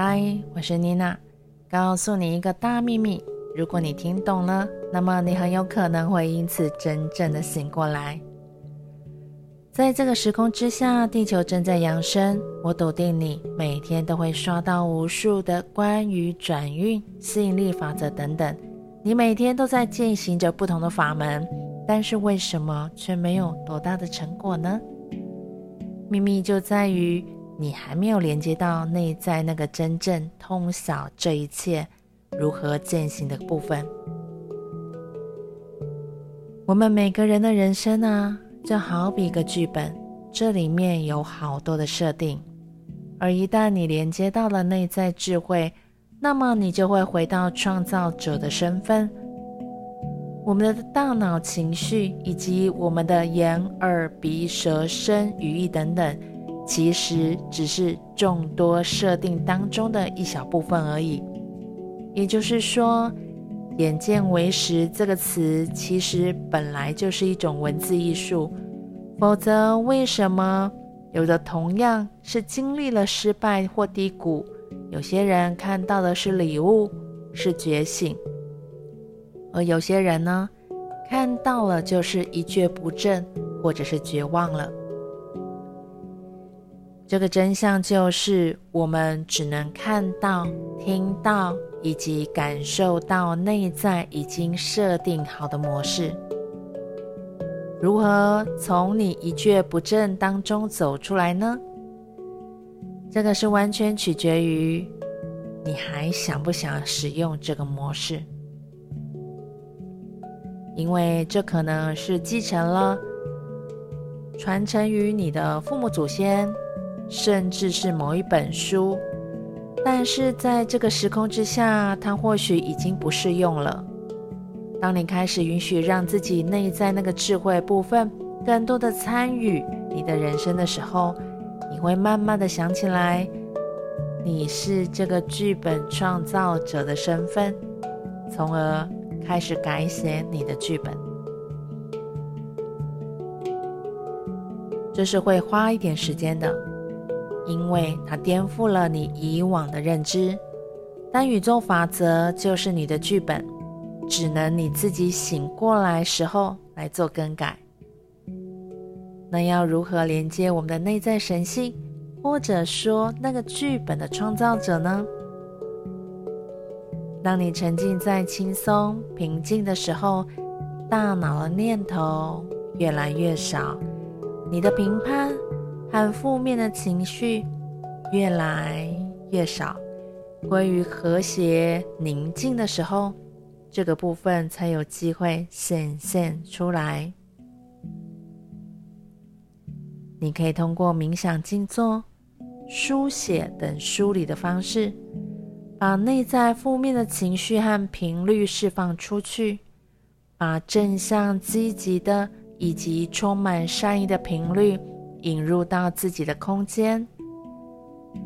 嗨，我是妮娜，告诉你一个大秘密：如果你听懂了，那么你很有可能会因此真正的醒过来。在这个时空之下，地球正在扬升。我笃定你每天都会刷到无数的关于转运、吸引力法则等等。你每天都在进行着不同的法门，但是为什么却没有多大的成果呢？秘密就在于你还没有连接到内在那个真正通晓这一切如何践行的部分。我们每个人的人生啊。就好比一个剧本，这里面有好多的设定，而一旦你连接到了内在智慧，那么你就会回到创造者的身份。我们的大脑、情绪以及我们的眼、耳、鼻、舌、身、语意等等，其实只是众多设定当中的一小部分而已。也就是说，眼见为实这个词，其实本来就是一种文字艺术。否则，为什么有的同样是经历了失败或低谷，有些人看到的是礼物，是觉醒，而有些人呢，看到了就是一蹶不振，或者是绝望了？这个真相就是，我们只能看到、听到。以及感受到内在已经设定好的模式，如何从你一蹶不振当中走出来呢？这个是完全取决于你还想不想使用这个模式，因为这可能是继承了传承于你的父母祖先，甚至是某一本书。但是在这个时空之下，它或许已经不适用了。当你开始允许让自己内在那个智慧部分更多的参与你的人生的时候，你会慢慢的想起来，你是这个剧本创造者的身份，从而开始改写你的剧本。这是会花一点时间的。因为它颠覆了你以往的认知，但宇宙法则就是你的剧本，只能你自己醒过来时候来做更改。那要如何连接我们的内在神性，或者说那个剧本的创造者呢？当你沉浸在轻松平静的时候，大脑的念头越来越少，你的评判。和负面的情绪越来越少，归于和谐宁静的时候，这个部分才有机会显现出来。你可以通过冥想、静坐、书写等梳理的方式，把内在负面的情绪和频率释放出去，把正向、积极的以及充满善意的频率。引入到自己的空间。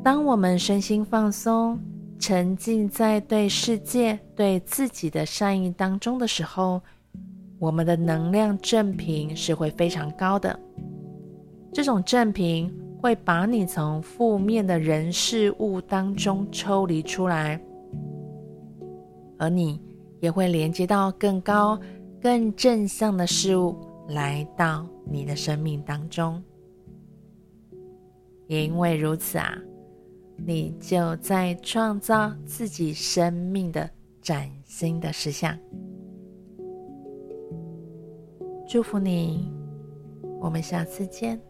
当我们身心放松，沉浸在对世界、对自己的善意当中的时候，我们的能量振频是会非常高的。这种振频会把你从负面的人事物当中抽离出来，而你也会连接到更高、更正向的事物来到你的生命当中。也因为如此啊，你就在创造自己生命的崭新的实相。祝福你，我们下次见。